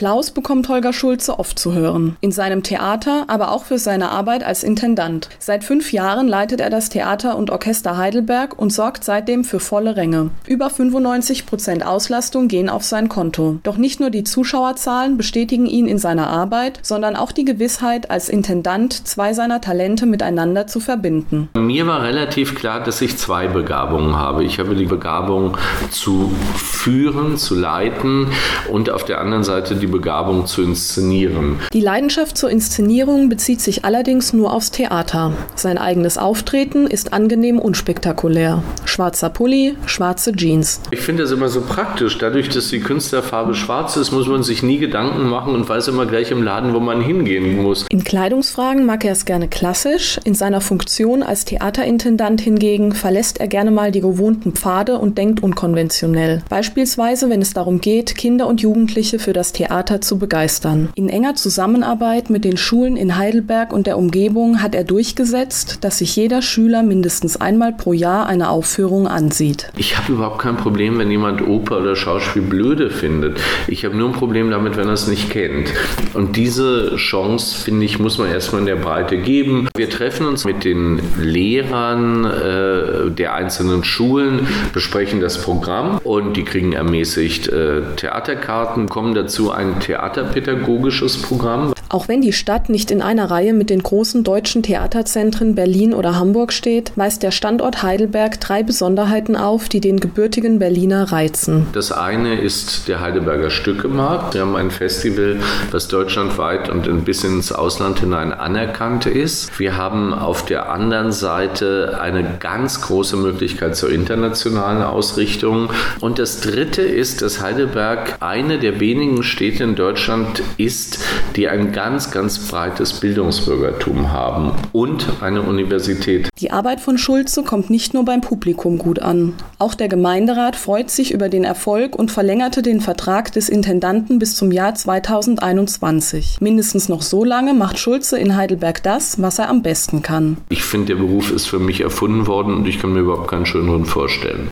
Applaus bekommt Holger Schulze oft zu hören. In seinem Theater, aber auch für seine Arbeit als Intendant. Seit fünf Jahren leitet er das Theater und Orchester Heidelberg und sorgt seitdem für volle Ränge. Über 95 Prozent Auslastung gehen auf sein Konto. Doch nicht nur die Zuschauerzahlen bestätigen ihn in seiner Arbeit, sondern auch die Gewissheit, als Intendant zwei seiner Talente miteinander zu verbinden. Mir war relativ klar, dass ich zwei Begabungen habe. Ich habe die Begabung zu führen, zu leiten und auf der anderen Seite die Begabung zu inszenieren. Die Leidenschaft zur Inszenierung bezieht sich allerdings nur aufs Theater. Sein eigenes Auftreten ist angenehm unspektakulär. Schwarzer Pulli, schwarze Jeans. Ich finde das immer so praktisch. Dadurch, dass die Künstlerfarbe schwarz ist, muss man sich nie Gedanken machen und weiß immer gleich im Laden, wo man hingehen muss. In Kleidungsfragen mag er es gerne klassisch. In seiner Funktion als Theaterintendant hingegen verlässt er gerne mal die gewohnten Pfade und denkt unkonventionell. Beispielsweise, wenn es darum geht, Kinder und Jugendliche für das Theater zu begeistern. In enger Zusammenarbeit mit den Schulen in Heidelberg und der Umgebung hat er durchgesetzt, dass sich jeder Schüler mindestens einmal pro Jahr eine Aufführung ansieht. Ich habe überhaupt kein Problem, wenn jemand Oper oder Schauspiel blöde findet. Ich habe nur ein Problem damit, wenn er es nicht kennt. Und diese Chance, finde ich, muss man erstmal in der Breite geben. Wir treffen uns mit den Lehrern äh, der einzelnen Schulen, besprechen das Programm und die kriegen ermäßigt äh, Theaterkarten, kommen dazu ein theaterpädagogisches Programm. Auch wenn die Stadt nicht in einer Reihe mit den großen deutschen Theaterzentren Berlin oder Hamburg steht, weist der Standort Heidelberg drei Besonderheiten auf, die den gebürtigen Berliner reizen. Das eine ist der Heidelberger Stückemarkt. Wir haben ein Festival, das deutschlandweit und ein bisschen ins Ausland hinein anerkannt ist. Wir haben auf der anderen Seite eine ganz große Möglichkeit zur internationalen Ausrichtung. Und das dritte ist, dass Heidelberg eine der wenigen Städte in Deutschland ist, die ein ganz, ganz breites Bildungsbürgertum haben und eine Universität. Die Arbeit von Schulze kommt nicht nur beim Publikum gut an. Auch der Gemeinderat freut sich über den Erfolg und verlängerte den Vertrag des Intendanten bis zum Jahr 2021. Mindestens noch so lange macht Schulze in Heidelberg das, was er am besten kann. Ich finde, der Beruf ist für mich erfunden worden und ich kann mir überhaupt keinen schöneren vorstellen.